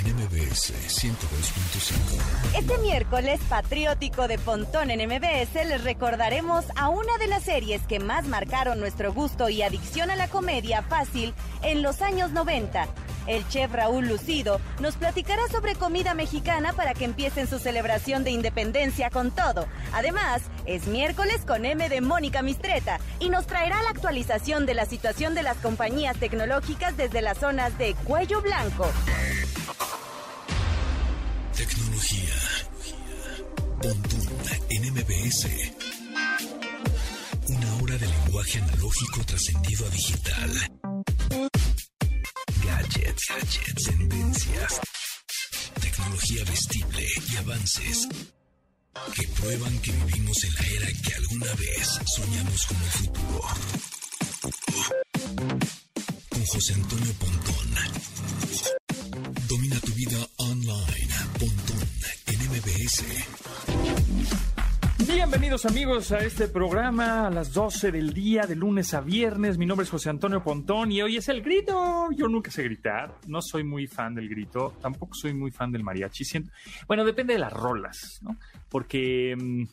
en MBS 102.5. Este miércoles patriótico de Pontón en MBS les recordaremos a una de las series que más marcaron nuestro gusto y adicción a la comedia fácil en los años 90. El chef Raúl Lucido nos platicará sobre comida mexicana para que empiecen su celebración de independencia con todo. Además, es miércoles con M de Mónica Mistreta y nos traerá la actualización de la situación de las compañías tecnológicas desde las zonas de Cuello Blanco. MBS. Una hora de lenguaje analógico trascendido a digital. Gadgets, gadgets, tendencias. Tecnología vestible y avances que prueban que vivimos en la era que alguna vez soñamos como el futuro. Con José Antonio Pontón. Domina tu vida online. Pontón en MBS. Bienvenidos amigos a este programa a las 12 del día, de lunes a viernes. Mi nombre es José Antonio Pontón y hoy es el grito. Yo nunca sé gritar, no soy muy fan del grito, tampoco soy muy fan del mariachi. Bueno, depende de las rolas, ¿no? Porque mm,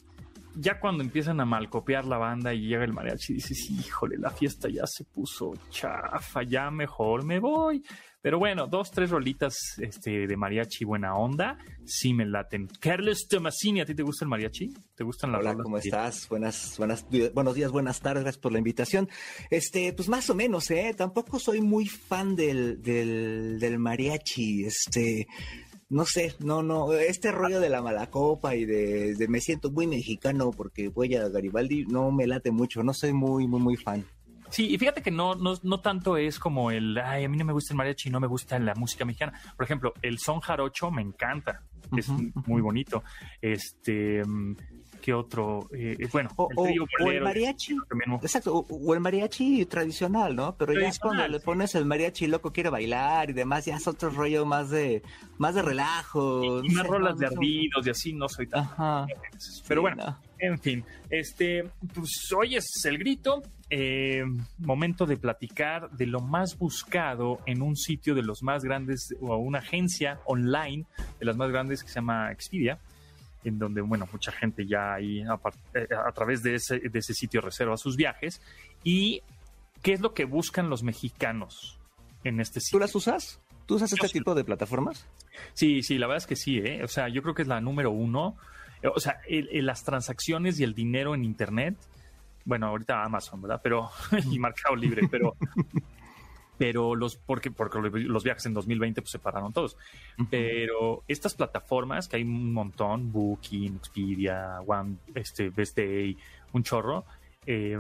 ya cuando empiezan a malcopiar la banda y llega el mariachi, dices, híjole, la fiesta ya se puso chafa, ya mejor me voy. Pero bueno, dos, tres rolitas este, de mariachi buena onda, sí me laten. Carlos Tomasini, ¿a ti te gusta el mariachi? ¿Te gustan las Hola, rolas? ¿cómo estás? Buenas, buenas, buenos días, buenas tardes, gracias por la invitación. Este, pues más o menos, ¿eh? Tampoco soy muy fan del, del, del mariachi, este, no sé, no, no, este rollo de la malacopa y de, de me siento muy mexicano porque voy a Garibaldi, no me late mucho, no soy muy, muy, muy fan. Sí, y fíjate que no, no, no tanto es como el, ay, a mí no me gusta el mariachi, no me gusta la música mexicana. Por ejemplo, el son jarocho me encanta, es muy bonito. Este, ¿qué otro? Eh, bueno, O, el o- trío o el bolero, mariachi, ¿no? exacto, o, o el mariachi tradicional, ¿no? Pero ya Tradicional, cuando le pones el mariachi loco quiere bailar y demás, ya es otro rollo más de, más de relajo. Y no más rolas no, de no ardidos y así no soy tan... Ajá. Pero Sí, bueno, no. En fin, este, pues hoy es el grito, eh, momento de platicar de lo más buscado en un sitio de los más grandes o una agencia online de las más grandes que se llama Expedia, en donde, bueno, mucha gente ya ahí a, eh, a través de ese, de ese sitio reserva sus viajes. ¿Y qué es lo que buscan los mexicanos en este ¿Tú sitio? las usas? ¿Tú usas este tipo de plataformas? Sí, sí, la verdad es que sí, ¿eh? O sea, yo creo que es la número uno. Eh, O sea, el- el- las transacciones y el dinero en Internet, bueno, ahorita Amazon, ¿verdad? Pero, y Mercado Libre, pero, pero los, porque, porque los viajes en 2020 pues se pararon todos. Pero estas plataformas, que hay un montón, Booking, Expedia, One, este, Best Day, un chorro, eh,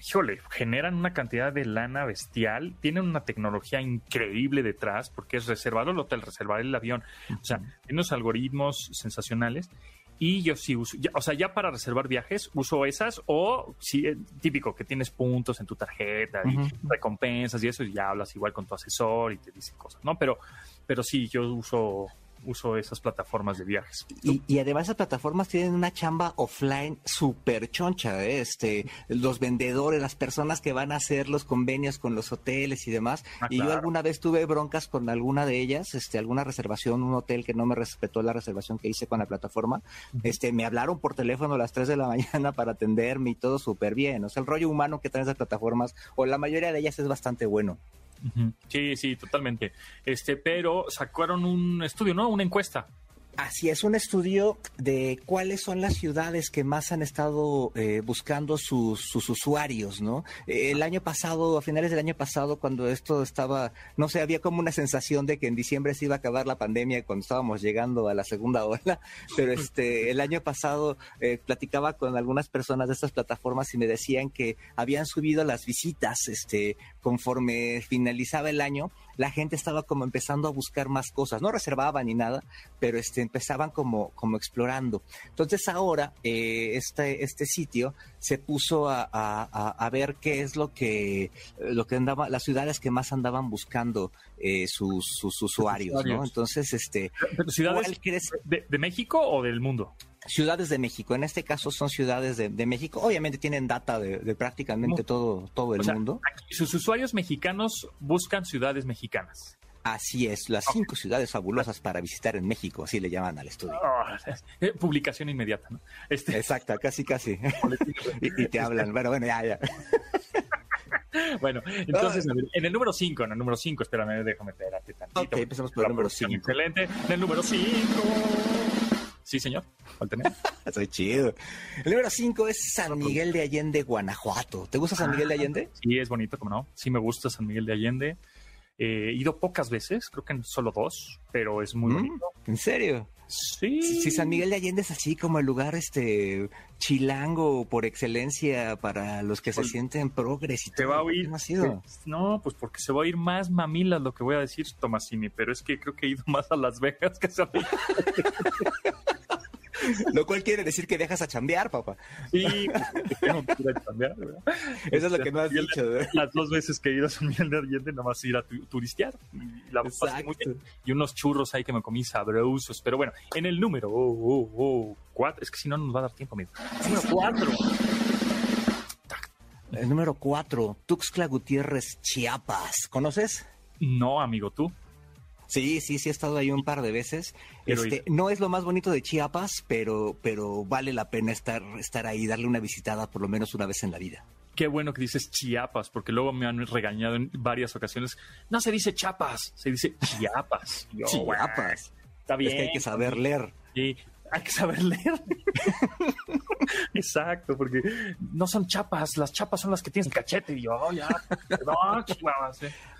híjole, generan una cantidad de lana bestial, tienen una tecnología increíble detrás, porque es reservar el hotel, reservar el avión, o sea, tiene unos algoritmos sensacionales. Y yo sí uso, ya- o sea, ya para reservar viajes uso esas o sí, eh, típico que tienes puntos en tu tarjeta y recompensas y eso, y ya hablas igual con tu asesor y te dice cosas, ¿no? Pero, pero sí, yo uso, uso esas plataformas de viajes. Y, y además esas plataformas tienen una chamba offline súper choncha, ¿eh? este, los vendedores, las personas que van a hacer los convenios con los hoteles y demás. Ah, y yo alguna vez tuve broncas con alguna de ellas, este, alguna reservación, un hotel que no me respetó la reservación que hice con la plataforma. Este, me hablaron por teléfono a las 3 de la mañana para atenderme y todo súper bien. O sea, el rollo humano que traen esas plataformas, o la mayoría de ellas es bastante bueno. Sí, sí, totalmente. Este, pero sacaron un estudio, ¿no? Una encuesta. Así es, un estudio de cuáles son las ciudades que más han estado eh, buscando sus, sus usuarios, ¿no? El año pasado, a finales del año pasado, cuando esto estaba, no sé, había como una sensación de que en diciembre se iba a acabar la pandemia cuando estábamos llegando a la segunda ola, pero este, el año pasado eh, platicaba con algunas personas de estas plataformas y me decían que habían subido las visitas, este, conforme finalizaba el año, la gente estaba como empezando a buscar más cosas, no reservaban ni nada, pero este, empezaban como, como explorando. Entonces ahora eh, este, este sitio se puso a, a- a- ver qué es lo que, lo que andaba, las ciudades que más andaban buscando eh, sus, sus usuarios, ¿no? usuarios. Entonces, este, ¿Ciudades ¿cuál crees? de, de México o del mundo? Ciudades de México, en este caso son ciudades de, de México, obviamente tienen data de, de prácticamente todo, todo el O sea, mundo. aquí sus usuarios mexicanos buscan ciudades mexicanas. Así es, las cinco ciudades fabulosas para visitar en México, así le llaman al estudio. Ah, eh, publicación inmediata, ¿no? Este... Exacto, casi, casi. y, y, te hablan, bueno, bueno, ya, ya. bueno, entonces, en el número 5, en el número 5, espérame, déjame espérate tantito. Ok, empezamos por el número 5. Excelente. En el número 5. Sí, señor. Soy chido. El número 5 es San Miguel de Allende, Guanajuato. ¿Te gusta San Miguel de ah, Allende? Sí, es bonito, como no. Sí, me gusta San Miguel de Allende. Eh, he ido pocas veces, creo que solo dos, pero es muy mm, bonito. ¿En serio? Sí. Si, San Miguel de Allende es así como el lugar este chilango por excelencia para los que se pues, sienten progres y te va a oír. No, pues porque se va a ir más mamilas lo que voy a decir, Tomasini, pero es que creo que he ido más a Las Vegas que a San Miguel. Lo cual quiere decir que dejas a chambear, papá. Sí, tengo que ir a chambear, Eso es lo que no has dicho, ¿verdad? Las dos veces que he ido a San Miguel de Allende, nada más ir a turistear. Y, la pasé muy bien. y unos churros ahí que me comí sabrosos. Pero bueno, en el número oh, oh, oh, cuatro, es que si no, nos va a dar tiempo, amigo. Número cuatro. El número cuatro, Tuxtla Gutiérrez, Chiapas. ¿Conoces? No, amigo, ¿tú? Sí, sí, sí he estado ahí un par de veces. este, no es lo más bonito de Chiapas, pero, pero vale la pena estar, estar ahí, darle una visitada por lo menos una vez en la vida. Qué bueno que dices Chiapas, porque luego me han regañado en varias ocasiones. No se dice Chiapas, se dice Chiapas. Chiapas. Está bien. Es que hay que saber leer. Sí, hay que saber leer. Exacto, porque no son chapas, las chapas son las que tienes el cachete. Y yo, oh, ya,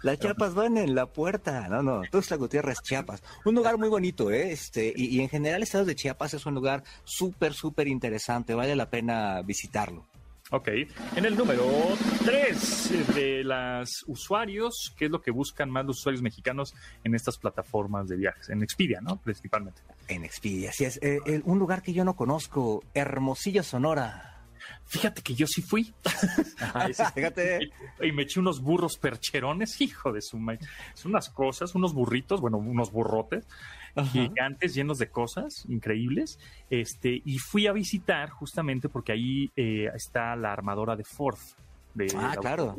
Las chapas van en la puerta. No, no, Tuxtla Gutiérrez, Chiapas. Un lugar muy bonito, ¿eh? Este, y, y en general, el estado de Chiapas es un lugar súper, súper interesante. Vale la pena visitarlo. Ok. En el número 3 de los usuarios, ¿qué es lo que buscan más los usuarios mexicanos en estas plataformas de viajes? En Expedia, ¿no? Principalmente. En Expedia, así es. Eh, un lugar que yo no conozco, Hermosillo, Sonora. Fíjate que yo sí fui. fíjate. Y, me eché unos burros percherones, hijo de su madre. Son unas cosas, unos burritos, bueno, unos burrotes gigantes llenos de cosas increíbles. Este, y fui a visitar justamente porque ahí eh, está la armadora de Ford. De ah, claro.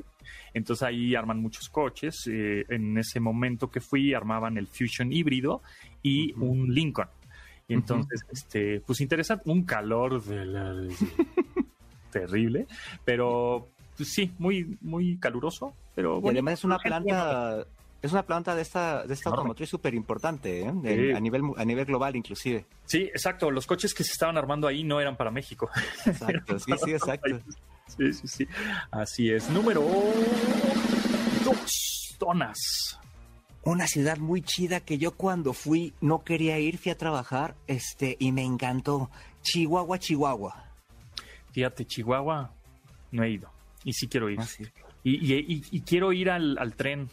Entonces ahí arman muchos coches. Eh, en ese momento que fui, armaban el Fusion híbrido y un Lincoln. Y entonces, este, pues interesante, un calor de terrible, pero pues, sí, muy, muy caluroso. Pero bueno, y además es una planta es una planta de esta, de esta automotriz súper importante, ¿eh? a, nivel, a nivel global inclusive. Sí, exacto. Los coches que se estaban armando ahí no eran para México. Exacto, sí, sí, exacto. Sí, sí, sí. Así es. Número dos, Donas. Una ciudad muy chida que yo cuando fui no quería ir, fui a trabajar este, y me encantó. Chihuahua, Chihuahua. Fíjate, Chihuahua no he ido. Y sí quiero ir. Ah, y, y, quiero ir al, al tren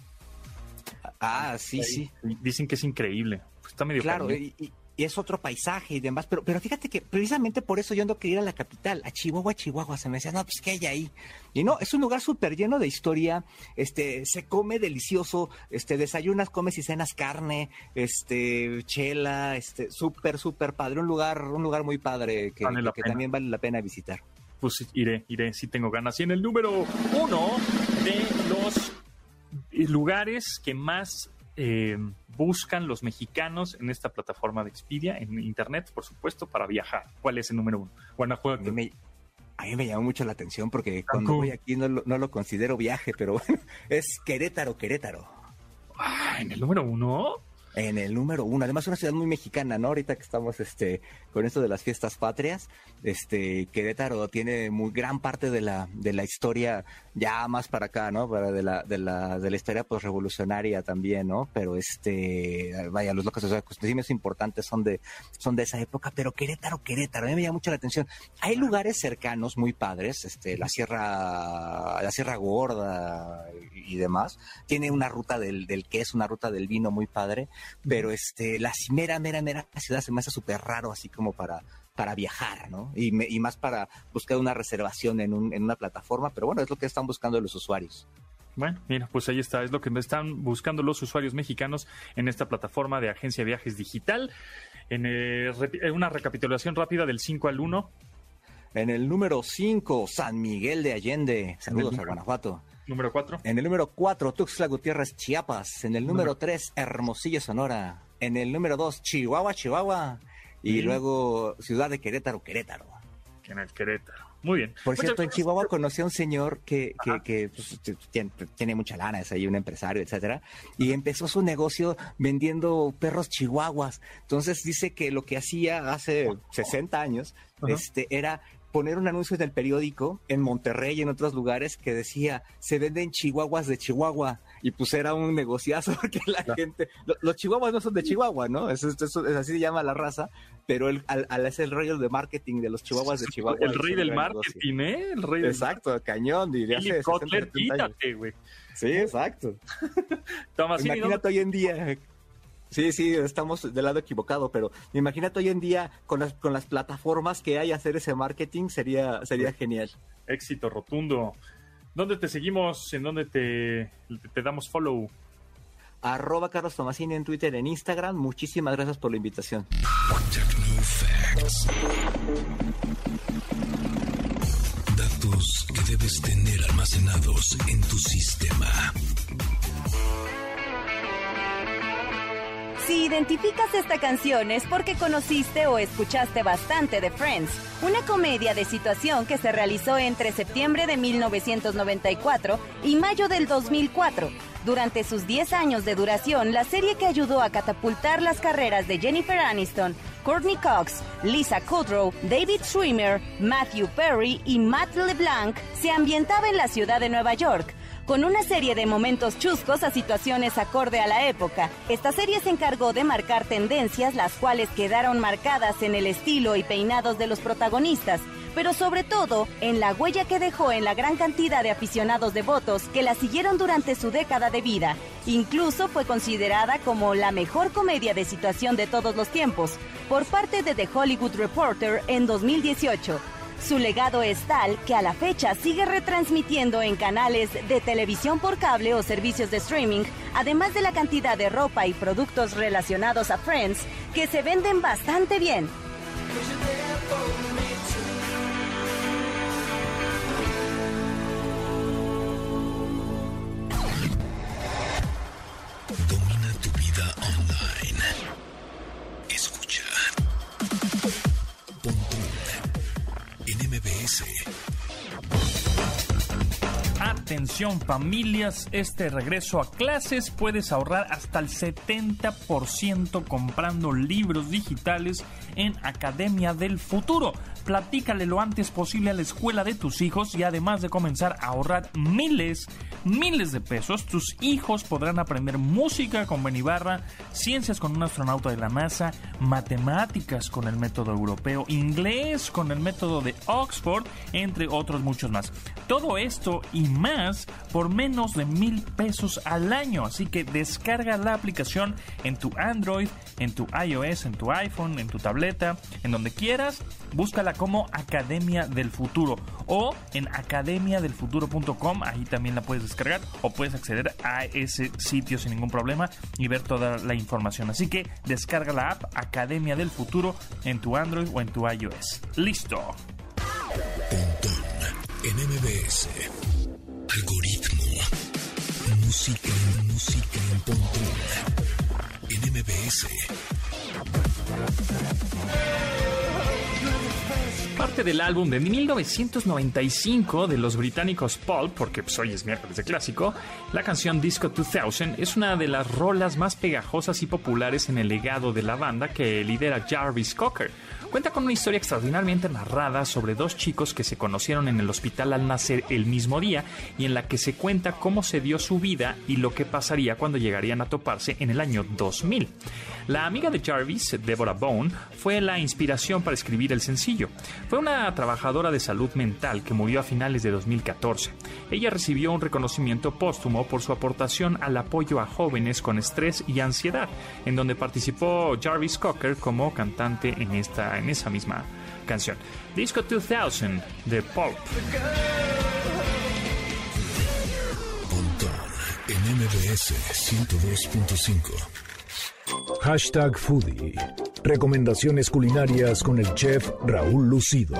Ah, sí, sí. Dicen que es increíble. Pues está medio Claro, y, es otro paisaje y demás, pero, pero fíjate que precisamente por eso yo ando quería ir a la capital, a Chihuahua, Chihuahua, se me decía, no, pues ¿qué hay ahí? Y no, es un lugar súper lleno de historia, este, se come delicioso, este, desayunas, comes y cenas carne, este, chela, este, súper, súper padre, un lugar, un lugar muy padre que, que también vale la pena visitar. Pues iré, iré, si tengo ganas. Y en el número uno de los lugares que más eh, buscan los mexicanos en esta plataforma de Expedia, en Internet, por supuesto, para viajar. ¿Cuál es el número uno? Guanajuato. A mí me, llamó mucho la atención porque cuando voy aquí no lo, considero viaje, pero es Querétaro, Querétaro. Ah, ¿En el número uno? en el número uno. Además, una ciudad muy mexicana, ¿no? Ahorita que estamos este, con esto de las fiestas patrias, este, Querétaro tiene muy gran parte de la, de la historia ya más para acá, ¿no? Para de la, de la, de la historia revolucionaria también, ¿no? Pero este, vaya, los locos, o sea, acontecimientos importantes son de, son de esa época, pero Querétaro, Querétaro, a mí me llama mucho la atención. Hay lugares cercanos muy padres, este, la Sierra, la Sierra Gorda y demás. Tiene una ruta del, del queso, una ruta del vino muy padre pero este, la mera, mera, mera ciudad se me hace súper raro, así como para, para viajar, ¿no? Y, y más para buscar una reservación en, un, en una plataforma, pero bueno, es lo que están buscando los usuarios. Bueno, mira, pues ahí está, es lo que están buscando los usuarios mexicanos en esta plataforma de agencia de viajes digital. En eh, una recapitulación rápida del 5 al 1. En el número 5, San Miguel de Allende. Saludos a Guanajuato. Número 4. En el número 4, Tuxtla Gutiérrez, Chiapas. En el número 3, Hermosillo, Sonora. En el número 2, Chihuahua, Chihuahua. Y luego Ciudad de Querétaro, Querétaro. En el Querétaro. Muy bien. Por cierto, en Chihuahua conocí a un señor que, que, que pues, tiene, tiene, mucha lana, es ahí un empresario, etcétera, y empezó su negocio vendiendo perros chihuahuas. Entonces dice que lo que hacía hace 60 años este, era poner un anuncio en el periódico en Monterrey y en otros lugares que decía se venden chihuahuas de Chihuahua y pues era un negociazo porque la gente los chihuahuas no son de Chihuahua no es, así se llama la raza pero el, al, es el rey de marketing de los chihuahuas de Chihuahua el rey del marketing eh el rey exacto cañón y hace quítate güey. Sí exacto. Imagínate hoy en día Sí, sí, estamos del lado equivocado, pero imagínate hoy en día con las, con las plataformas que hay hacer ese marketing sería, sería genial. Éxito rotundo. ¿Dónde te seguimos? ¿En dónde te, te damos follow? Arroba Carlos Tomasini en Twitter, en Instagram. Muchísimas gracias por la invitación. Datos que debes tener almacenados en tu sistema. Si identificas esta canción es porque conociste o escuchaste bastante de Friends, una comedia de situación que se realizó entre septiembre de 1994 y mayo del 2004. Durante sus 10 años de duración, la serie que ayudó a catapultar las carreras de Jennifer Aniston, Courtney Cox, Lisa Kudrow, David Schwimmer, Matthew Perry y Matt LeBlanc se ambientaba en la ciudad de Nueva York con una serie de momentos chuscos a situaciones acorde a la época. Esta serie se encargó de marcar tendencias, las cuales quedaron marcadas en el estilo y peinados de los protagonistas, pero sobre todo en la huella que dejó en la gran cantidad de aficionados devotos que la siguieron durante su década de vida. Incluso fue considerada como la mejor comedia de situación de todos los tiempos por parte de The Hollywood Reporter en 2018. Su legado es tal que a la fecha sigue retransmitiendo en canales de televisión por cable o servicios de streaming, además de la cantidad de ropa y productos relacionados a Friends que se venden bastante bien. Atención familias, este regreso a clases puedes ahorrar hasta el 70% comprando libros digitales en Academia del Futuro. Platícale lo antes posible a la escuela de tus hijos y además de comenzar a ahorrar miles, miles de pesos, tus hijos podrán aprender música con Benibarra, ciencias con un astronauta de la NASA, matemáticas con el método europeo, inglés con el método de Oxford, entre otros muchos más. Todo esto y más por menos de mil pesos al año. Así que descarga la aplicación en tu Android, en tu iOS, en tu iPhone, en tu tableta, en donde quieras. Búscala como Academia del Futuro o en academiadelfuturo.com. Ahí también la puedes descargar o puedes acceder a ese sitio sin ningún problema y ver toda la información. Así que descarga la app Academia del Futuro en tu Android o en tu iOS. Listo. en MBS. Algoritmo. Música, música en Pontón. En MBS. Parte del álbum de 1995 de los británicos Paul, porque pues, hoy es miércoles de clásico, la canción Disco 2000 es una de las rolas más pegajosas y populares en el legado de la banda que lidera Jarvis Cocker cuenta con una historia extraordinariamente narrada sobre dos chicos que se conocieron en el hospital al nacer el mismo día y en la que se cuenta cómo se dio su vida y lo que pasaría cuando llegarían a toparse en el año 2000. La amiga de Jarvis, Deborah Bone, fue la inspiración para escribir el sencillo. Fue una trabajadora de salud mental que murió a finales de 2014. Ella recibió un reconocimiento póstumo por su aportación al apoyo a jóvenes con estrés y ansiedad, en donde participó Jarvis Cocker como cantante en esta en esa misma canción. Disco 2000 de Pulp. en MBS 102.5. Hashtag Foodie. Recomendaciones culinarias con el chef Raúl Lucido.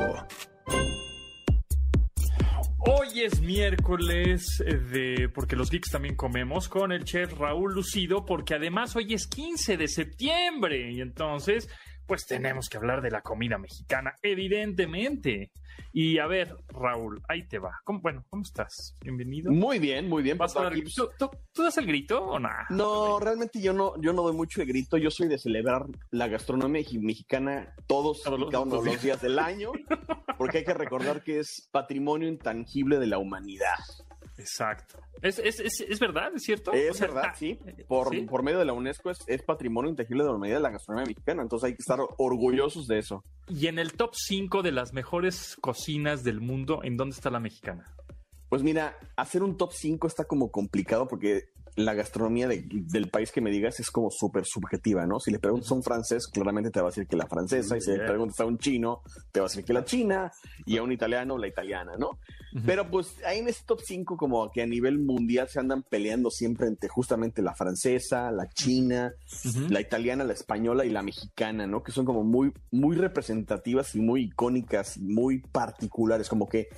Hoy es miércoles de porque los geeks también comemos con el chef Raúl Lucido porque además hoy es 15 de septiembre y entonces pues tenemos que hablar de la comida mexicana, evidentemente. Y a ver, Raúl, ahí te va. ¿Cómo, bueno, ¿cómo estás? Bienvenido. Muy bien, muy bien. ¿Vas a dar- ¿Tú, tú, tú das el grito o nada? No, realmente yo no, yo no doy mucho de grito. Yo soy de celebrar la gastronomía mexicana todos Todos los- cada uno de los días del año, porque hay que recordar que es patrimonio intangible de la humanidad. Exacto. ¿Es, es, es, es verdad? ¿Es cierto? Es O sea, verdad, ah, sí. Por, ¿sí? por medio de la UNESCO es, es patrimonio intangible de la humanidad de la gastronomía mexicana. Entonces hay que estar orgullosos de eso. Y en el top 5 de las mejores cocinas del mundo, ¿en dónde está la mexicana? Pues mira, hacer un top 5 está como complicado porque la gastronomía de- del país que me digas es como súper subjetiva, ¿no? Si le preguntas a un francés, claramente te va a decir que la francesa, y si le preguntas a un chino, te va a decir que la china, y a un italiano, la italiana, ¿no? Pero pues ahí en ese top 5 como que a nivel mundial se andan peleando siempre entre justamente la francesa, la china, la italiana, la española y la mexicana, ¿no? Que son como muy, muy representativas y muy icónicas, muy particulares, como que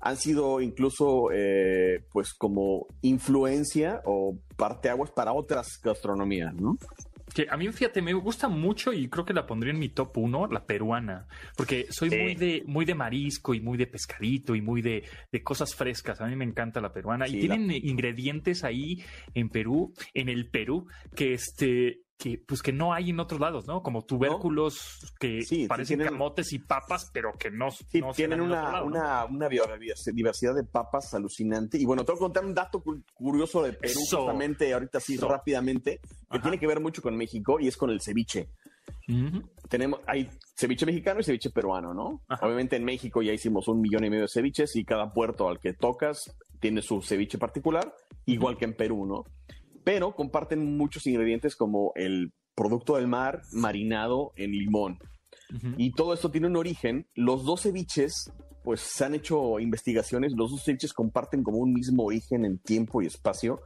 han sido incluso, eh, pues, como influencia o parteaguas para otras gastronomías, ¿no? Que a mí, fíjate, me gusta mucho y creo que la pondría en mi top 1, la peruana, porque soy Sí. muy de muy de marisco y muy de pescadito y muy de, de cosas frescas. A mí me encanta la peruana Sí, y tienen ingredientes ahí en Perú, en el Perú, que este que pues que no hay en otros lados, ¿no? Como tubérculos que Sí, sí, parecen tienen- camotes y papas, pero que no, Sí, no tienen una, lado, ¿no? una, una biodiversidad de papas alucinante. Y bueno, te voy a contar un dato cu- curioso de Perú, Eso. justamente ahorita sí, Eso. rápidamente, que Ajá. tiene que ver mucho con México y es con el ceviche. Tenemos, hay ceviche mexicano y ceviche peruano, ¿no? Ajá. Obviamente en México ya hicimos un millón y medio de ceviches y cada puerto al que tocas tiene su ceviche particular, igual que en Perú, ¿no? Pero comparten muchos ingredientes como el producto del mar marinado en limón. Y todo esto tiene un origen. Los dos ceviches, pues se han hecho investigaciones, los dos ceviches comparten como un mismo origen en tiempo y espacio.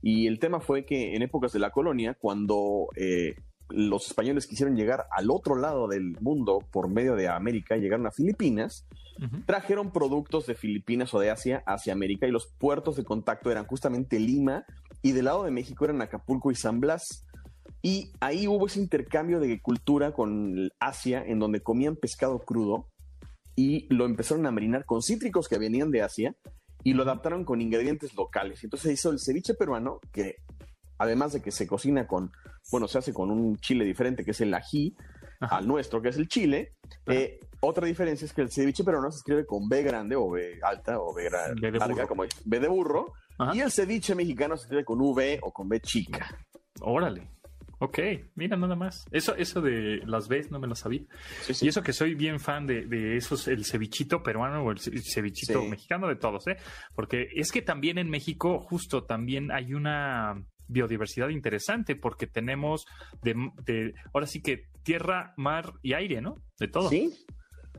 Y el tema fue que en épocas de la colonia, cuando eh, los españoles quisieron llegar al otro lado del mundo por medio de América, llegaron a Filipinas, trajeron productos de Filipinas o de Asia hacia América y los puertos de contacto eran justamente Lima y del lado de México eran Acapulco y San Blas. Y ahí hubo ese intercambio de cultura con Asia en donde comían pescado crudo y lo empezaron a marinar con cítricos que venían de Asia y lo adaptaron con ingredientes locales. Entonces hizo el ceviche peruano que además de que se cocina con, bueno, se hace con un chile diferente que es el ají, Ajá. al nuestro que es el chile. Eh, otra diferencia es que el ceviche peruano se escribe con B grande o B alta o B, B larga, como es, B de burro. Ajá. Y el ceviche mexicano se escribe con V o con B chica. Órale. Ok, mira nada más. Eso, eso de las Bs no me lo sabía. Sí, sí. Y eso que soy bien fan de, de esos, el cevichito peruano o el ce- cevichito Sí. mexicano, de todos, ¿eh? Porque es que también en México, justo también hay una biodiversidad interesante, porque tenemos de, de ahora sí que tierra, mar y aire, ¿no? De todo. Sí,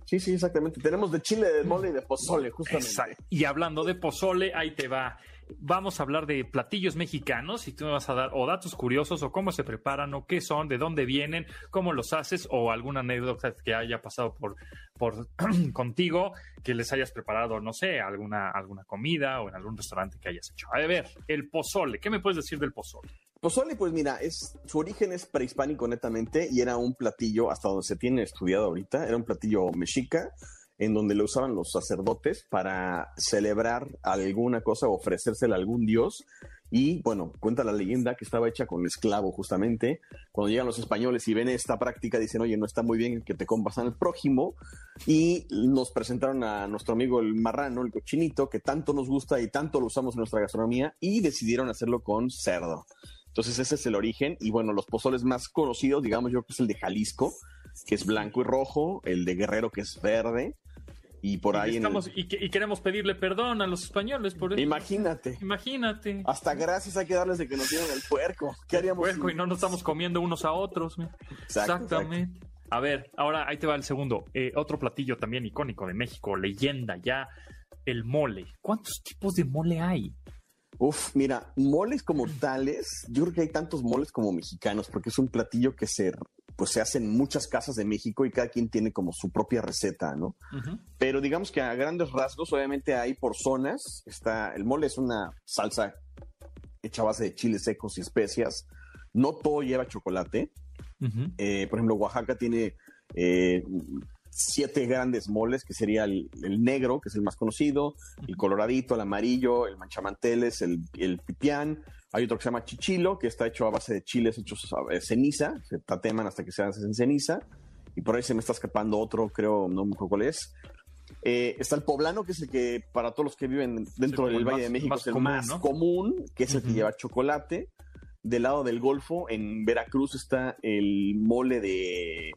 sí, sí, exactamente. Tenemos de chile, de mole y de pozole, justamente. Exacto. Y hablando de pozole, ahí te va. Vamos a hablar de platillos mexicanos y tú me vas a dar o datos curiosos o cómo se preparan o qué son, de dónde vienen, cómo los haces o alguna anécdota que haya pasado por, por contigo que les hayas preparado, no sé, alguna, alguna comida o en algún restaurante que hayas hecho. A ver, el pozole, ¿qué me puedes decir del pozole? Pozole, pues mira, es, su origen es prehispánico netamente y era un platillo, hasta donde se tiene estudiado ahorita, era un platillo mexica en donde lo usaban los sacerdotes para celebrar alguna cosa o ofrecérsela a algún dios. Y bueno, cuenta la leyenda que estaba hecha con esclavo justamente. Cuando llegan los españoles y ven esta práctica, dicen, oye, no está muy bien que te comas al prójimo. Y nos presentaron a nuestro amigo el marrano, el cochinito, que tanto nos gusta y tanto lo usamos en nuestra gastronomía, y decidieron hacerlo con cerdo. Entonces ese es el origen. Y bueno, los pozoles más conocidos, digamos yo, que es el de Jalisco, que es blanco y rojo, el de Guerrero, que es verde. Y por Y ahí en el- estamos- y, que- y queremos pedirle perdón a los españoles por eso. Imagínate. Imagínate. Hasta gracias hay que darles de que nos dieron el puerco. ¿Qué haríamos? Puerco, y no nos estamos comiendo unos a otros. Exacto, Exactamente. A ver, ahora ahí te va el segundo. Eh, otro platillo también icónico de México, leyenda ya, el mole. ¿Cuántos tipos de mole hay? Uf, mira, moles como tales, yo creo que hay tantos moles como mexicanos, porque es un platillo que se, pues se hace en muchas casas de México y cada quien tiene como su propia receta, ¿no? Pero digamos que a grandes rasgos, obviamente hay por zonas. Está, el mole es una salsa hecha a base de chiles secos y especias. No todo lleva chocolate. Eh, por ejemplo, Oaxaca tiene eh, siete grandes moles, que sería el, negro, que es el más conocido, el coloradito, el amarillo, el manchamanteles, el, el pipián. Hay otro que se llama chichilo, que está hecho a base de chiles hechos a ceniza, se tateman hasta que se hacen en ceniza. Y por ahí se me está escapando otro, creo, no me acuerdo cuál es. Eh, está el poblano, que es el que para todos los que viven dentro del Valle de México es el más común, que es el que lleva chocolate. Del lado del Golfo, en Veracruz, está el mole de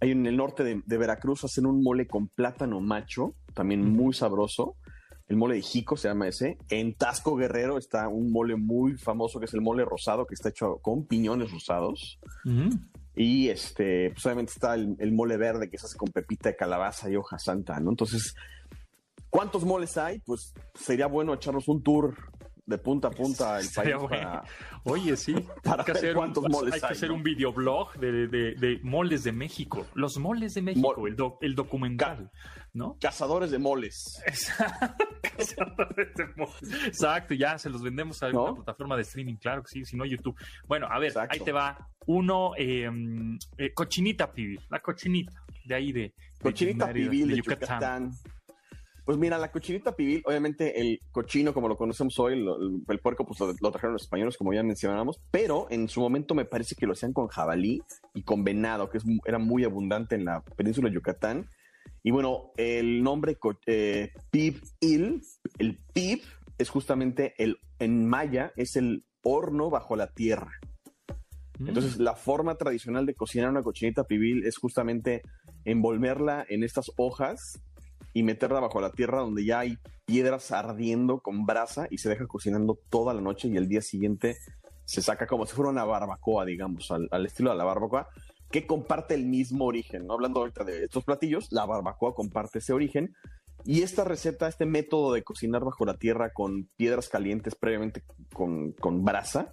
hay en el norte de, Veracruz, hacen un mole con plátano macho, también muy sabroso. El mole de Jico se llama ese. En Tasco Guerrero está un mole muy famoso que es el mole rosado, que está hecho con piñones rosados. Y este, pues obviamente está el, el, mole verde que se hace con pepita de calabaza y hoja santa, ¿no? Entonces, ¿cuántos moles hay? Pues sería bueno echarnos un tour de punta a punta el país Oye, sí. Para hay que hacer cuántos un, moles hay, que hacer un videoblog de, de, de, moles de México. Los moles de México, el, el, documental, ¿no? Cazadores de moles. Cazadores de moles. Exacto, ya se los vendemos a una plataforma de streaming, claro que sí, si no YouTube. Bueno, a ver, ahí te va. Uno, em, eh, cochinita pibil, la cochinita, de ahí de... Cochinita pibil de, Yucatán. Pues mira, la cochinita pibil, obviamente el cochino, como lo conocemos hoy, el, puerco, pues lo, trajeron los españoles, como ya mencionábamos, pero en su momento me parece que lo hacían con jabalí y con venado, que es, era muy abundante en la península de Yucatán. Y bueno, el nombre eh, pib-il, el pib es justamente el, en maya, es el horno bajo la tierra. Mm. Entonces, la forma tradicional de cocinar una cochinita pibil es justamente envolverla en estas hojas y meterla bajo la tierra donde ya hay piedras ardiendo con brasa y se deja cocinando toda la noche y el día siguiente se saca como si fuera una barbacoa, digamos, al, estilo de la barbacoa, que comparte el mismo origen. ¿no? Hablando ahorita de estos platillos, la barbacoa comparte ese origen. Y esta receta, este método de cocinar bajo la tierra con piedras calientes previamente con, con brasa,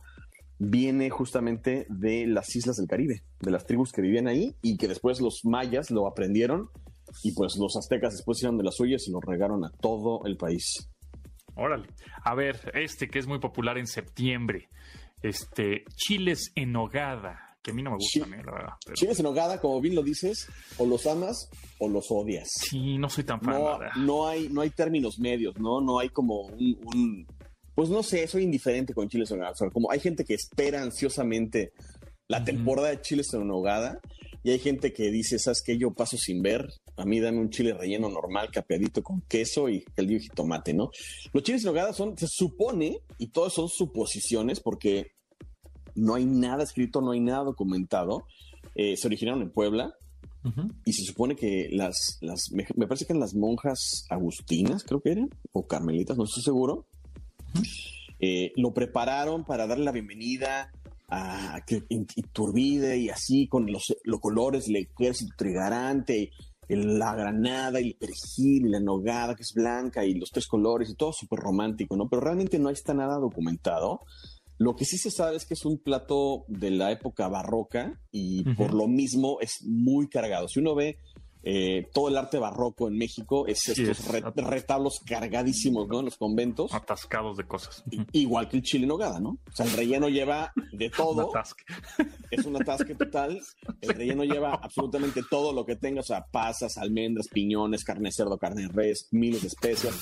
viene justamente de las islas del Caribe, de las tribus que vivían ahí y que después los mayas lo aprendieron y pues los aztecas después hicieron de las suyas y lo regaron a todo el país. Órale. A ver, este que es muy popular en septiembre, este, chiles en nogada, que a mí no me gustan, eh, la verdad. Chiles en nogada, como bien lo dices, o los amas o los odias. Sí, no soy tan fan. No, no hay, no hay términos medios, ¿no? No hay como un, pues no sé, soy indiferente con chiles en nogada. O sea, como hay gente que espera ansiosamente la temporada de chiles en nogada y hay gente que dice, ¿sabes qué? Yo paso sin ver. A mí dame un chile relleno normal, capeadito con queso y el y tomate, ¿no? Los chiles en nogada son, se supone, y todos son suposiciones porque no hay nada escrito, no hay nada documentado. Eh, se originaron en Puebla, y se supone que las, las me, parece que eran las monjas agustinas, creo que eran, o carmelitas, no estoy seguro, eh, lo prepararon para darle la bienvenida a que Iturbide y así con los, los colores el ejército trigarante, la granada y el perejil y la nogada que es blanca y los tres colores y todo súper romántico, ¿no? Pero realmente no está nada documentado. Lo que sí se sabe es que es un plato de la época barroca y por lo mismo es muy cargado. Si uno ve eh, todo el arte barroco en México es estos retablos cargadísimos, ¿no? En los conventos. Atascados de cosas. igual que el chile en nogada, ¿no? O sea, el relleno lleva de todo. es un atasque total. El relleno lleva absolutamente todo lo que tenga, o sea, pasas, almendras, piñones, carne de cerdo, carne de res, miles de especias.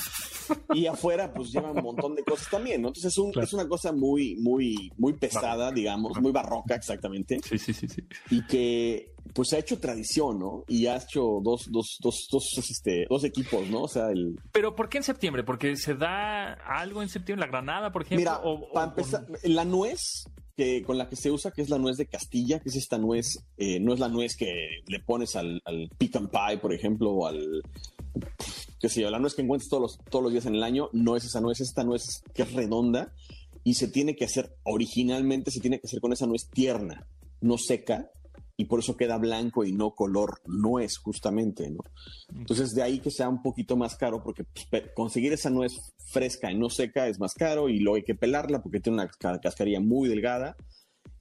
Y afuera, pues lleva un montón de cosas también, ¿no? Entonces es, un, es una cosa muy, muy, muy pesada, digamos, muy barroca, exactamente. Sí, sí, sí, sí. Y que pues ha hecho tradición, ¿no? Y ha hecho dos, dos, dos, dos, este, dos equipos, ¿no? O sea, el... Pero ¿por qué en septiembre? ¿Porque se da algo en septiembre? ¿La granada, por ejemplo? Mira, para empezar, la nuez que con la que se usa, que es la nuez de Castilla, que es esta nuez, eh, no es la nuez que le pones al, al pecan pie, por ejemplo, o al que sé yo, la nuez que encuentras todos los, todos los días en el año, no es esa nuez, esta nuez que es redonda y se tiene que hacer, originalmente se tiene que hacer con esa nuez tierna, no seca, y por eso queda blanco y no color nuez, justamente, ¿no? Entonces, de ahí que sea un poquito más caro, porque pues, conseguir esa nuez fresca y no seca es más caro, y luego hay que pelarla porque tiene una cascarilla muy delgada.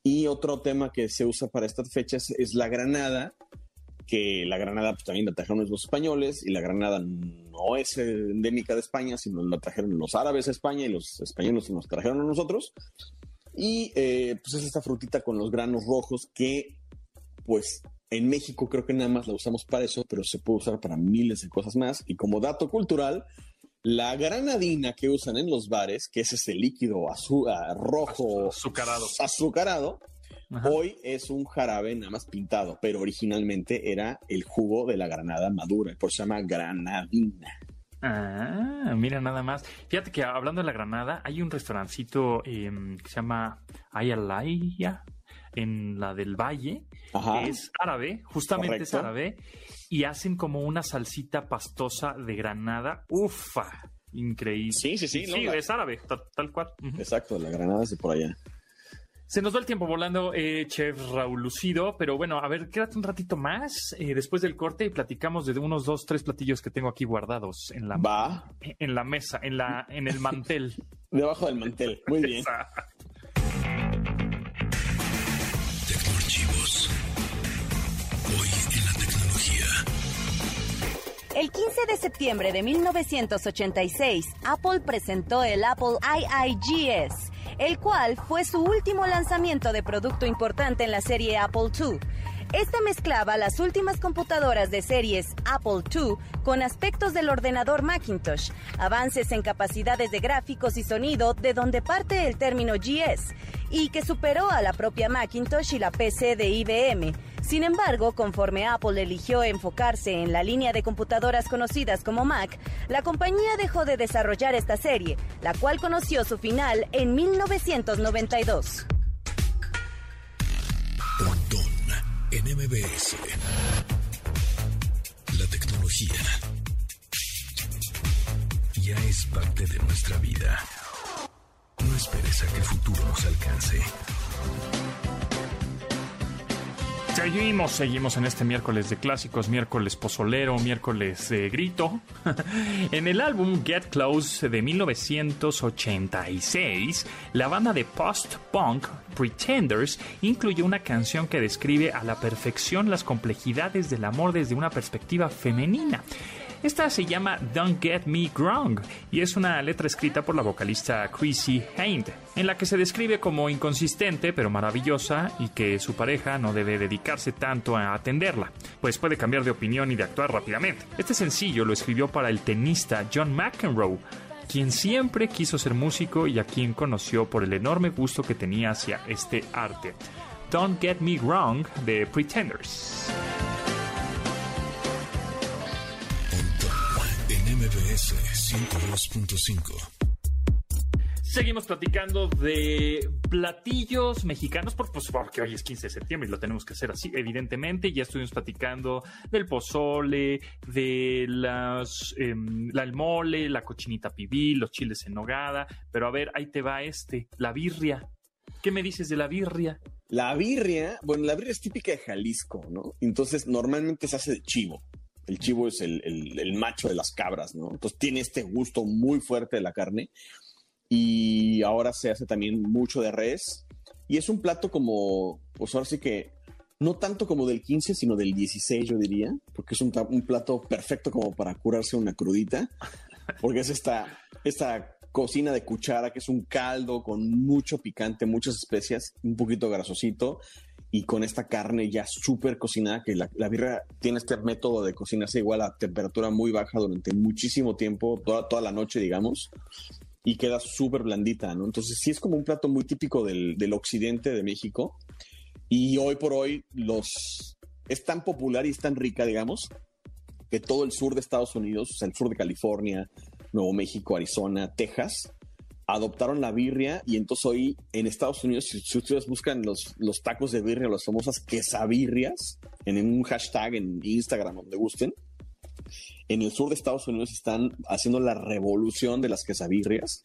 Y otro tema que se usa para estas fechas es la granada, que la granada pues, también la trajeron los españoles, y la granada no es endémica de España, sino la trajeron los árabes a España y los españoles nos trajeron a nosotros. Y eh, pues es esta frutita con los granos rojos que pues en México creo que nada más la usamos para eso, pero se puede usar para miles de cosas más. Y como dato cultural, la granadina que usan en los bares, que es ese líquido azul, ah, rojo azucarado, azucarado hoy es un jarabe nada más pintado, pero originalmente era el jugo de la granada madura, por eso se llama granadina. Ah, mira nada más. Fíjate que hablando de la Granada, hay un restaurancito em, que se llama Ayalaya, en la del Valle, que es árabe, justamente es árabe, y hacen como una salsita pastosa de granada. Ufa, increíble. Sí, sí, sí. Sí, es árabe, tal, cual. Exacto, la granada es de por allá. Se nos va el tiempo volando, eh, chef Raúl Lucido, pero bueno, a ver, quédate un ratito más eh, después del corte y platicamos de unos dos, tres platillos que tengo aquí guardados en la, Va. En la mesa, en, la, en el mantel. Debajo del mantel, muy bien. El 15 de septiembre de 1986, Apple presentó el Apple IIGS, el cual fue su último lanzamiento de producto importante en la serie Apple II. Esta mezclaba las últimas computadoras de series Apple II con aspectos del ordenador Macintosh, avances en capacidades de gráficos y sonido de donde parte el término GS, y que superó a la propia Macintosh y la PC de IBM. Sin embargo, conforme Apple eligió enfocarse en la línea de computadoras conocidas como Mac, la compañía dejó de desarrollar esta serie, la cual conoció su final en 1992 en MBS. La tecnología ya es parte de nuestra vida. No esperes a que el futuro nos alcance. Seguimos, seguimos en este miércoles de clásicos, miércoles pozolero, miércoles de grito. en el álbum Get Close de 1986, la banda de post-punk Pretenders incluyó una canción que describe a la perfección las complejidades del amor desde una perspectiva femenina. Esta se llama Don't Get Me Wrong y es una letra escrita por la vocalista Chrissy Hind, en la que se describe como inconsistente pero maravillosa y que su pareja no debe dedicarse tanto a atenderla, pues puede cambiar de opinión y de actuar rápidamente. Este sencillo lo escribió para el tenista John McEnroe, quien siempre quiso ser músico y a quien conoció por el enorme gusto que tenía hacia este arte. Don't Get Me Wrong de Pretenders. MBS 102.5. Seguimos platicando de platillos mexicanos, por, pues, porque hoy es 15 de septiembre y lo tenemos que hacer así, evidentemente. Ya estuvimos platicando del pozole, de las, eh, la el mole, la cochinita pibil, los chiles en nogada. Pero a ver, ahí te va este, la birria. ¿Qué me dices de la birria? La birria, bueno, la birria es típica de Jalisco, ¿no? Entonces normalmente se hace de chivo. El chivo es el, macho de las cabras, ¿no? Entonces tiene este gusto muy fuerte de la carne. Y ahora se hace también mucho de res. Y es un plato como, pues ahora sí que, no tanto como del 15, sino del 16, yo diría, porque es un, plato perfecto como para curarse una crudita, porque es esta, esta cocina de cuchara, que es un caldo con mucho picante, muchas especias, un poquito grasosito, y con esta carne ya súper cocinada, que la, birra tiene este método de cocinarse igual a temperatura muy baja durante muchísimo tiempo, toda, toda la noche, digamos, y queda súper blandita, ¿no? Entonces sí es como un plato muy típico del, del occidente de México, y hoy por hoy los es tan popular y es tan rica, digamos, que todo el sur de Estados Unidos, o sea, el sur de California, Nuevo México, Arizona, Texas, adoptaron la birria y entonces hoy en Estados Unidos, si, ustedes buscan los, los tacos de birria, las famosas quesabirrias, en un hashtag en Instagram, donde gusten, en el sur de Estados Unidos están haciendo la revolución de las quesabirrias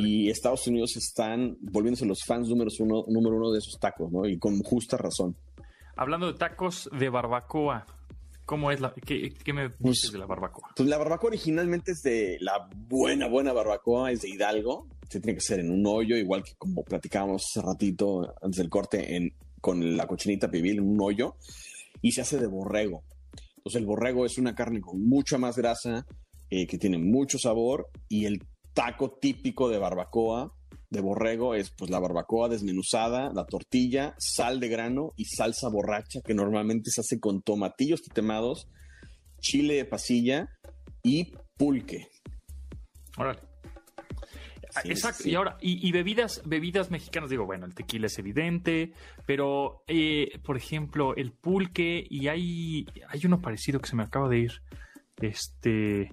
y Estados Unidos están volviéndose los fans número uno, número uno de esos tacos, ¿no? Y con justa razón. Hablando de tacos de barbacoa, ¿cómo es la, qué, qué me Pues- dices de la barbacoa? Pues la barbacoa originalmente es de la buena, buena barbacoa, es de Hidalgo. Se tiene que hacer en un hoyo, igual que como platicábamos hace ratito antes del corte, en, con la cochinita pibil en un hoyo. Y se hace de borrego. Entonces el borrego es una carne con mucha más grasa, eh, que tiene mucho sabor. Y el taco típico de barbacoa, de borrego, es pues la barbacoa desmenuzada, la tortilla, sal de grano y salsa borracha, que normalmente se hace con tomatillos temados, chile de pasilla y pulque. Órale. Ah, Sí, Exacto, sí. y ahora, y, y bebidas, bebidas mexicanas, digo, bueno, el tequila es evidente, pero eh, por ejemplo, el pulque, y hay, hay uno parecido que se me acaba de ir, este,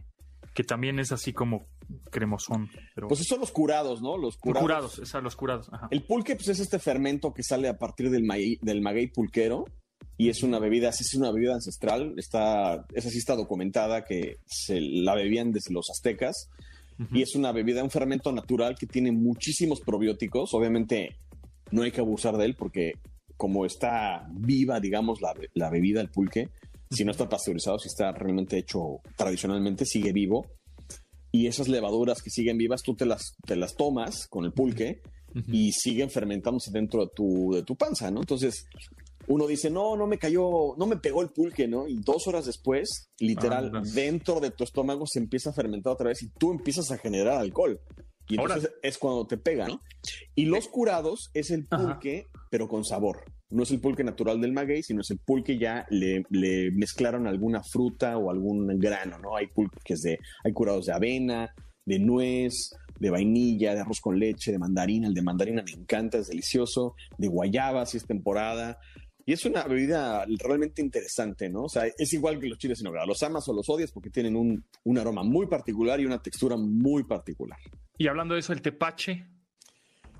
que también es así como cremosón, pero Pues esos son los curados, ¿no? Los curados. curados, esa, los curados, ajá. El pulque pues, es este fermento que sale a partir del, maguey, del maguey pulquero y es una bebida, es una bebida ancestral, está, esa sí está documentada que se la bebían desde los aztecas y es una bebida, un fermento natural que tiene muchísimos probióticos, obviamente no hay que abusar de él porque como está viva, digamos, la, la bebida, el pulque, si no está pasteurizado, si está realmente hecho tradicionalmente, sigue vivo. Y esas levaduras que siguen vivas, tú te las, te las tomas con el pulque y siguen fermentándose dentro de tu, de tu panza, ¿no? Entonces, uno dice, no, no me cayó, no me pegó el pulque, ¿no? Y dos horas después, literal, Andas. dentro de tu estómago se empieza a fermentar otra vez y tú empiezas a generar alcohol. Y entonces es cuando te pega, ¿no? Y los curados es el Ajá. pulque, pero con sabor. No es el pulque natural del maguey, sino es el pulque ya le, le mezclaron alguna fruta o algún grano, ¿no? Hay pulques de, hay curados de avena, de nuez, de vainilla, de arroz con leche, de mandarina. El de mandarina me encanta, es delicioso. De guayaba, si es temporada. Y es una bebida realmente interesante, ¿no? O sea, es igual que los chiles en nogada. Los amas o los odias porque tienen un, un aroma muy particular y una textura muy particular. Y hablando de eso, el tepache,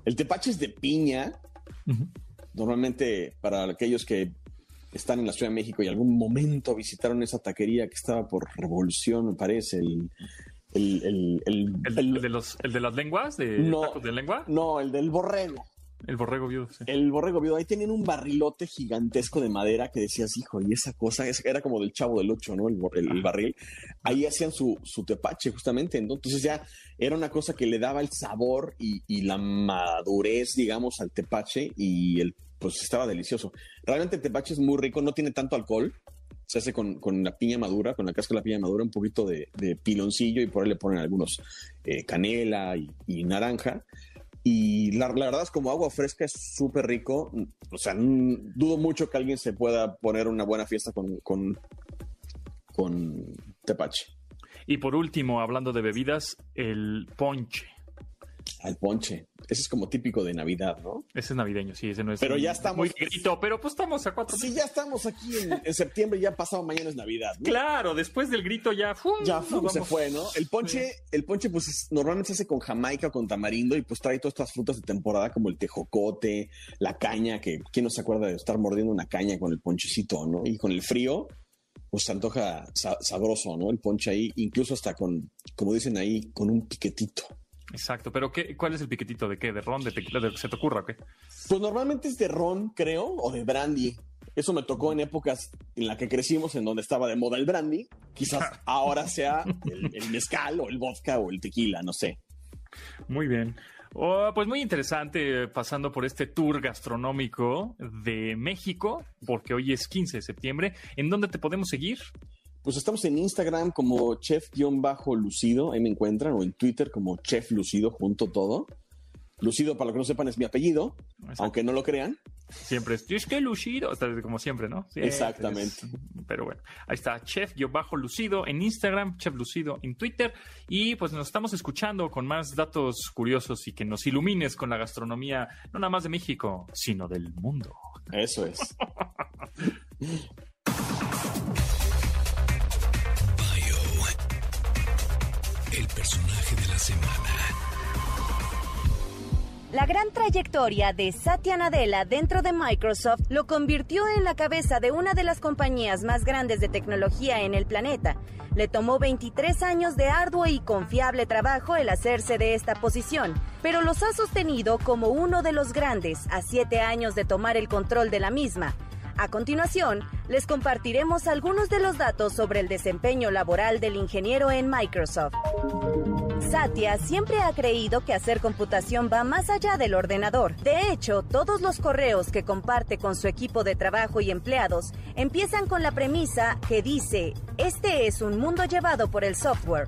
El tepache es de piña. Normalmente, para aquellos que están en la Ciudad de México y algún momento visitaron esa taquería que estaba por Revolución, me parece, el... el, el- el- de los, el de las lenguas, de No. tacos de lengua, no, el del borrego. el borrego viudo, sí. El borrego viudo. Ahí tenían un barrilote gigantesco de madera que decías, hijo, y esa cosa es- era como del chavo del ocho, ¿no? El, el- el barril. Ahí hacían su, su tepache, justamente. ¿no? Entonces ya era una cosa que le daba el sabor y, y la madurez, digamos, al tepache y el, pues estaba delicioso. Realmente el tepache es muy rico, no tiene tanto alcohol. Se hace con, con la piña madura, con la cáscara de la piña madura, un poquito de, de piloncillo y por ahí le ponen algunos eh, canela y, y naranja. Y la, la verdad es como agua fresca es súper rico. O sea, dudo mucho que alguien se pueda poner una buena fiesta con, con, con tepache. Y por último, hablando de bebidas, el ponche. Al ponche. Ese es como típico de Navidad, ¿no? Ese es navideño, sí, ese no es Pero ya estamos- muy grito, pero pues estamos a cuatro Si ya estamos aquí en, en septiembre, ya pasado mañana es Navidad. ¿no? Claro, después del grito ya, ¡fum! Ya fum, se fue, ¿no? El ponche, el ponche, pues es- normalmente se hace con jamaica con tamarindo y pues trae todas estas frutas de temporada como el tejocote, la caña, que quién no se acuerda de estar mordiendo una caña con el ponchecito, ¿no? Y con el frío, pues se antoja sa- sabroso, ¿no? El ponche ahí, incluso hasta con, como dicen ahí, con un piquetito. Exacto, pero ¿qué, ¿cuál es el piquetito? ¿De qué? ¿De ron? ¿De tequila? ¿De lo que se te ocurra o qué? Pues normalmente es de ron, creo, o de brandy. Eso me tocó en épocas en las que crecimos, en donde estaba de moda el brandy. Quizás ahora sea el, el mezcal o el vodka o el tequila, no sé. Muy bien. Oh, pues muy interesante pasando por este tour gastronómico de México, porque hoy es 15 de septiembre. ¿En dónde te podemos seguir? Pues estamos en Instagram como chef-lucido, ahí me encuentran, o en Twitter como chef lucido, junto todo. Lucido, para los que no sepan, es mi apellido, Exacto. aunque no lo crean. Siempre es, es que lucido, como siempre, ¿no? Exactamente. es- pero bueno, ahí está, chef-lucido en Instagram, chef lucido en Twitter. Y pues nos estamos escuchando con más datos curiosos y que nos ilumines con la gastronomía, no nada más de México, sino del mundo. Eso es. El personaje de la semana. La gran trayectoria de Satya Nadella dentro de Microsoft lo convirtió en la cabeza de una de las compañías más grandes de tecnología en el planeta. Le tomó 23 años de arduo y confiable trabajo el hacerse de esta posición, pero los ha sostenido como uno de los grandes a 7 años de tomar el control de la misma. A continuación, les compartiremos algunos de los datos sobre el desempeño laboral del ingeniero en Microsoft. Satya siempre ha creído que hacer computación va más allá del ordenador. De hecho, todos los correos que comparte con su equipo de trabajo y empleados empiezan con la premisa que dice, este es un mundo llevado por el software.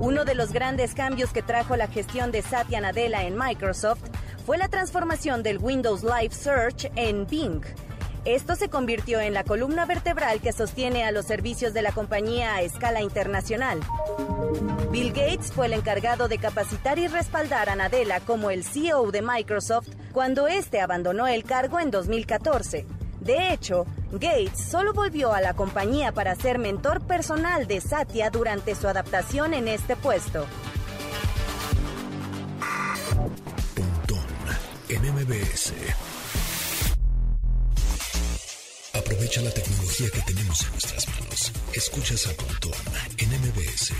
Uno de los grandes cambios que trajo la gestión de Satya Nadella en Microsoft fue la transformación del Windows Live Search en Bing esto se convirtió en la columna vertebral que sostiene a los servicios de la compañía a escala internacional. Bill Gates fue el encargado de capacitar y respaldar a Nadella como el CEO de Microsoft cuando éste abandonó el cargo en 2014. De hecho, Gates solo volvió a la compañía para ser mentor personal de Satya durante su adaptación en este puesto. Aprovecha la tecnología que tenemos en nuestras manos. Escuchas a Pontón en MBS.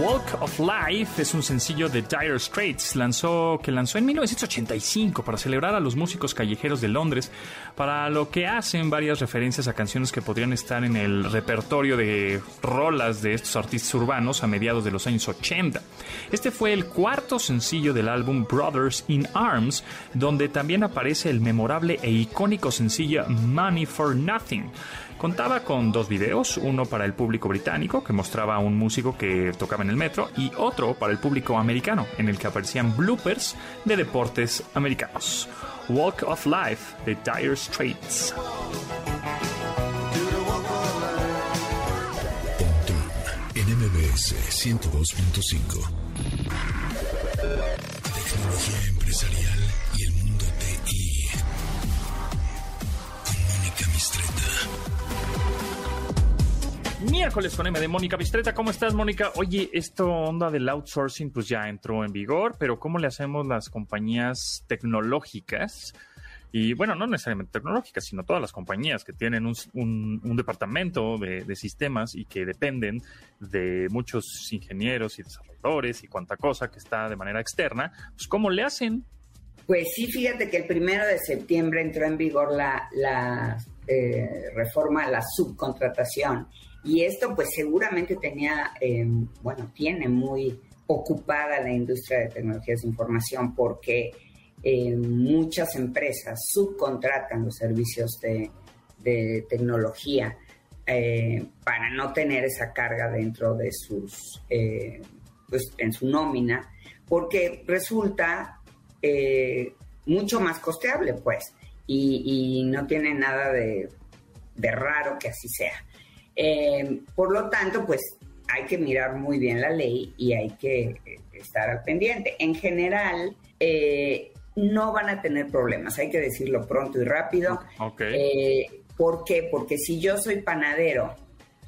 Walk of Life es un sencillo de Dire Straits lanzó, que lanzó en 1985 para celebrar a los músicos callejeros de Londres, para lo que hacen varias referencias a canciones que podrían estar en el repertorio de rolas de estos artistas urbanos a mediados de los años 80. Este fue el cuarto sencillo del álbum Brothers in Arms, donde también aparece el memorable e icónico sencillo Money for Nothing. Contaba con dos videos, uno para el público británico, que mostraba a un músico que tocaba en el metro, y otro para el público americano, en el que aparecían bloopers de deportes americanos. Walk of Life de Dire Straits. NMBS 102.5 Miércoles con M de Mónica Bistreta. ¿Cómo estás, Mónica? Oye, esto onda del outsourcing pues ya entró en vigor, pero ¿cómo le hacemos las compañías tecnológicas? Y bueno, no necesariamente tecnológicas, sino todas las compañías que tienen un, un- un departamento de, sistemas y que dependen de muchos ingenieros y desarrolladores y cuanta cosa que está de manera externa, pues ¿cómo le hacen? Pues sí, fíjate que el primero de septiembre entró en vigor la, la eh, reforma a la subcontratación y esto pues seguramente tenía, eh, bueno, tiene muy ocupada la industria de tecnologías de información porque eh, muchas empresas subcontratan los servicios de, tecnología eh, para no tener esa carga dentro de sus, eh, pues en su nómina, porque resulta mucho más costeable, pues, y, no tiene nada de raro que así sea. Eh, por lo tanto, pues hay que mirar muy bien la ley y hay que eh, estar al pendiente. En general, eh, no van a tener problemas, hay que decirlo pronto y rápido. Eh, ¿Por qué? Porque si yo soy panadero,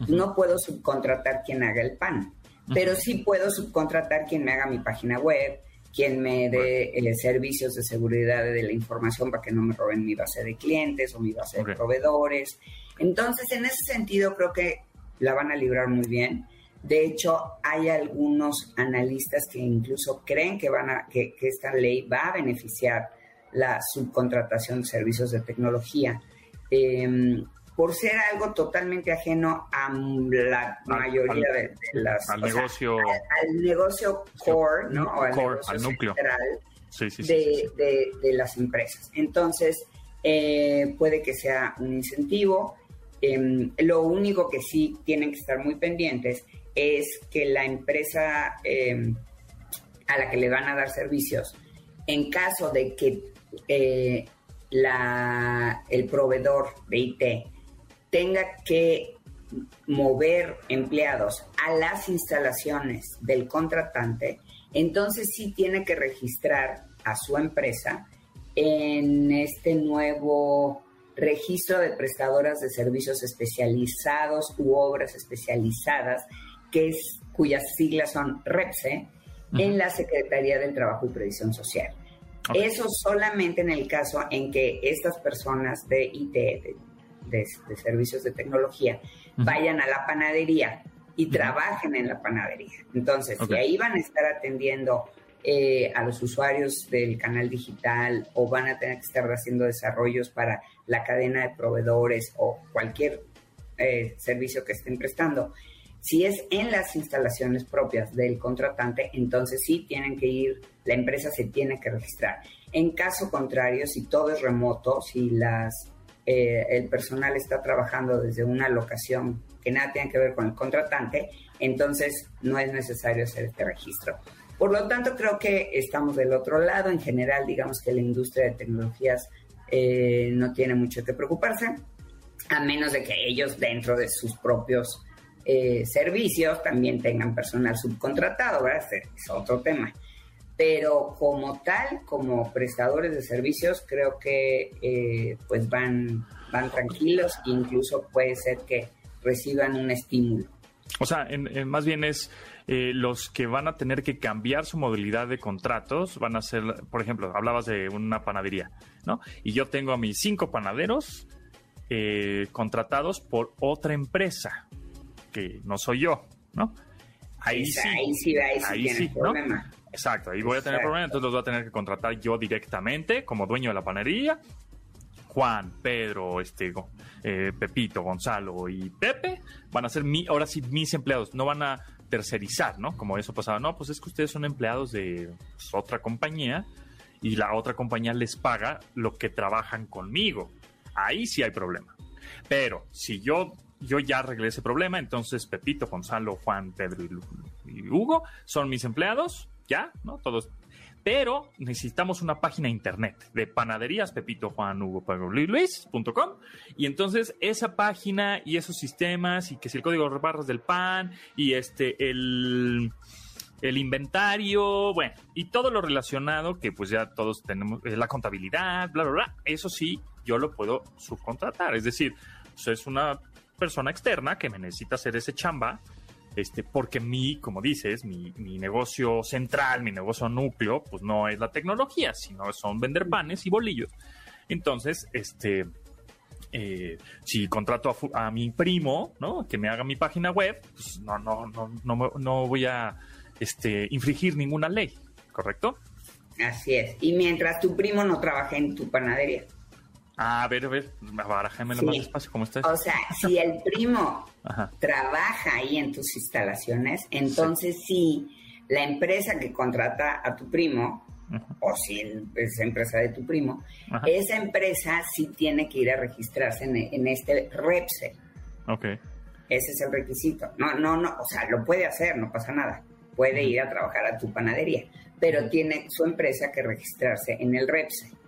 no puedo subcontratar quien haga el pan, pero sí puedo subcontratar quien me haga mi página web, quien me dé eh, servicios de seguridad de la información para que no me roben mi base de clientes o mi base de proveedores. Entonces, en ese sentido, creo que la van a librar muy bien. De hecho, hay algunos analistas que incluso creen que, van a, que, que esta ley va a beneficiar la subcontratación de servicios de tecnología. eh, por ser algo totalmente ajeno a la Al- mayoría al- de, de las... al sea, negocio. al, al negocio core, ¿no? O al Core, negocio núcleo. Sí, sí, sí. de, de- de las empresas. Entonces, eh, puede que sea un incentivo. Em, lo único que sí tienen que estar muy pendientes es que la empresa em, a la que le van a dar servicios, en caso de que eh, el proveedor de IT tenga que mover empleados a las instalaciones del contratante, entonces sí tiene que registrar a su empresa en este nuevo registro de prestadoras de servicios especializados u obras especializadas, que es, cuyas siglas son REPSE, en la Secretaría del Trabajo y Previsión Social. Eso solamente en el caso en que estas personas de IT, de, de- de servicios de tecnología, vayan a la panadería y trabajen en la panadería. Entonces, Ok. si ahí van a estar atendiendo eh, a los usuarios del canal digital o van a tener que estar haciendo desarrollos para la cadena de proveedores o cualquier eh, servicio que estén prestando. Si es en las instalaciones propias del contratante, entonces sí tienen que ir, la empresa se tiene que registrar. En caso contrario, si todo es remoto, si las, eh, el personal está trabajando desde una locación que nada tiene que ver con el contratante, entonces no es necesario hacer este registro. Por lo tanto, creo que estamos del otro lado. En general, digamos que la industria de tecnologías eh, no tiene mucho que preocuparse, a menos de que ellos dentro de sus propios eh, servicios también tengan personal subcontratado, ¿verdad? Es otro tema. Pero como tal, como prestadores de servicios, creo que eh, pues van, van tranquilos, incluso puede ser que reciban un estímulo. O sea, más bien es eh, los que van a tener que cambiar su modalidad de contratos, van a ser, por ejemplo, hablabas de una panadería, ¿no? Y yo tengo a mis cinco panaderos eh, contratados por otra empresa, que no soy yo, ¿no? Ahí sí, ahí sí, ahí sí, problema. Exacto, ahí voy a tener problema, entonces los voy a tener que contratar yo directamente como dueño de la panadería. Juan, Pedro, este, eh, Pepito, Gonzalo y Pepe van a ser mi, ahora sí mis empleados, no van a tercerizar, ¿no? Como eso pasaba, no, pues es que ustedes son empleados de pues, otra compañía y la otra compañía les paga lo que trabajan conmigo. Ahí sí hay problema. Pero si yo yo ya arreglé ese problema, entonces Pepito, Gonzalo, Juan, Pedro y Hugo son mis empleados, ya, ¿no? Todos pero necesitamos una página internet de panaderías Pepito Juan Hugo Luis.com y entonces esa página y esos sistemas y que si el código de barras del pan y este el el inventario, bueno, y todo lo relacionado que pues ya todos tenemos, eh, la contabilidad, bla, bla, bla, eso sí, yo lo puedo subcontratar, es decir, pues, es una persona externa que me necesita hacer ese chamba este, porque mi, como dices, mi, negocio central, mi negocio núcleo, pues no es la tecnología, sino son vender panes y bolillos. Entonces, este, eh, si contrato a, mi primo, ¿no? Que me haga mi página web, pues no, no, no, no, no voy a este, infringir ninguna ley, ¿correcto? Así es. Y mientras tu primo no trabaje en tu panadería. Ah, a ver, a ver, barájame sí. más despacio, ¿cómo estás? O sea, si el primo trabaja ahí en tus instalaciones, entonces sí. la empresa que contrata a tu primo, o si es empresa de tu primo, esa empresa sí tiene que ir a registrarse en, este REPSE. Ok. Ese es el requisito. No, no, no, o sea, lo puede hacer, no pasa nada. Puede ir a trabajar a tu panadería, pero tiene su empresa que registrarse en el REPSE.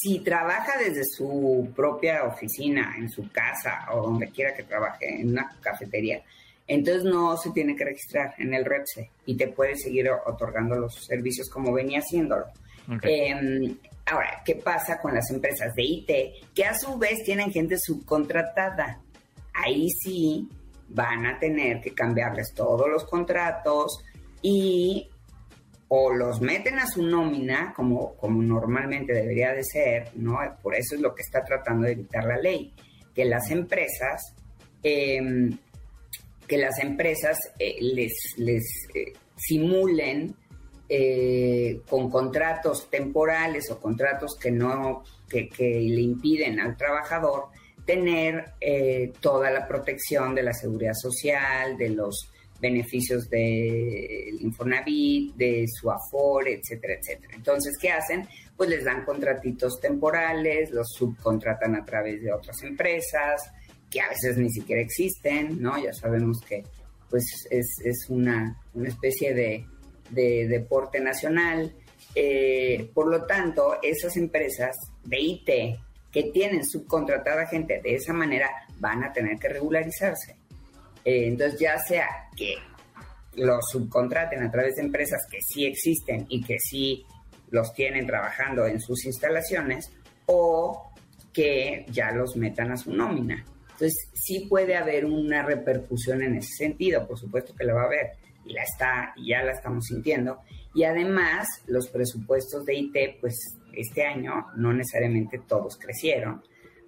Si trabaja desde su propia oficina, en su casa o donde quiera que trabaje, en una cafetería, entonces no se tiene que registrar en el REPSE y te puede seguir otorgando los servicios como venía haciéndolo. Em, ahora, ¿qué pasa con las empresas de IT que a su vez tienen gente subcontratada? Ahí sí van a tener que cambiarles todos los contratos y o los meten a su nómina, como, como normalmente debería de ser, ¿no? Por eso es lo que está tratando de evitar la ley, que las empresas, em, que las empresas eh, les, les eh, simulen eh, con contratos temporales o contratos que no, que, que le impiden al trabajador tener toda la protección de la seguridad social, de los beneficios del Infonavit, de su Afore, etcétera, etcétera. Entonces, ¿qué hacen? Pues les dan contratitos temporales, los subcontratan a través de otras empresas, que a veces ni siquiera existen, ¿no? Ya sabemos que pues es, una, especie de, deporte nacional. Eh, por lo tanto, esas empresas de IT que tienen subcontratada gente de esa manera van a tener que regularizarse. Eh, entonces, ya sea que los subcontraten a través de empresas que sí existen y que sí los tienen trabajando en sus instalaciones, o que ya los metan a su nómina. Entonces, sí puede haber una repercusión en ese sentido, por supuesto que la va a haber, y la está, ya la estamos sintiendo. Y además, los presupuestos de IT, pues este año no necesariamente todos crecieron.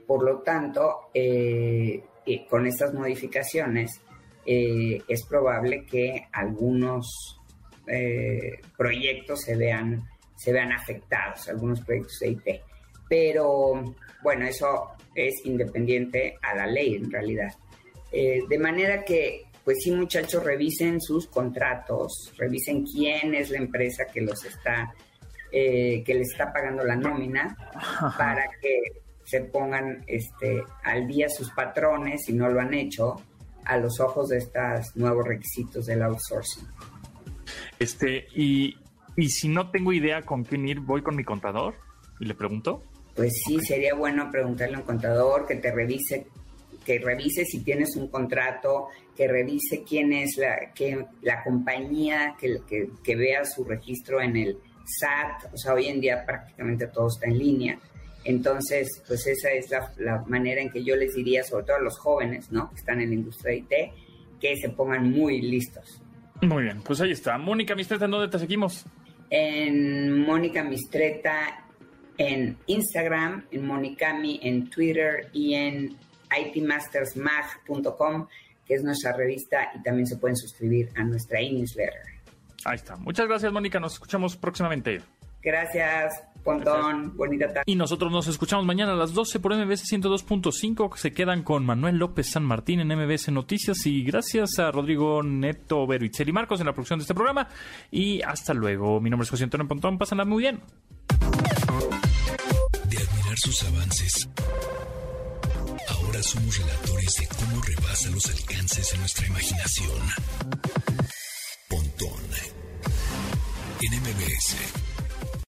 Por lo tanto, eh, eh, con estas modificaciones, eh, es probable que algunos eh, proyectos se vean, se vean afectados, algunos proyectos de IT. Pero bueno, eso es independiente a la ley en realidad. Eh, de manera que, pues sí, muchachos, revisen sus contratos, revisen quién es la empresa que los está, eh, que les está pagando la nómina, para que se pongan este, al día sus patrones, si no lo han hecho, a los ojos de estos nuevos requisitos del outsourcing. Este, y, y si no tengo idea con quién ir, voy con mi contador y le pregunto. Pues sí, sería bueno preguntarle a un contador que te revise, que revise si tienes un contrato, que revise quién es la, que, la compañía, que, que, que vea su registro en el SAT. O sea, hoy en día prácticamente todo está en línea entonces, pues esa es la, manera en que yo les diría, sobre todo a los jóvenes, ¿no? Que están en la industria de IT, que se pongan muy listos. Muy bien, pues ahí está. Mónica Mistreta, ¿en dónde te seguimos? En Mónica Mistreta en Instagram, en Monicami en Twitter y en itmastersmag.com, que es nuestra revista y también se pueden suscribir a nuestra e-newsletter. Ahí está. Muchas gracias, Mónica. Nos escuchamos próximamente. Gracias. Pontón, bonita tarde. Y nosotros nos escuchamos mañana a las 12 por MBS 102.5. Se quedan con Manuel López San Martín en MBS Noticias. Y gracias a Rodrigo Neto, Vero y Marcos en la producción de este programa. Y hasta luego. Mi nombre es José Antonio Pontón. Pásenla muy bien. De admirar sus avances, ahora somos relatores de cómo rebasa los alcances de nuestra imaginación. Pontón en MBS.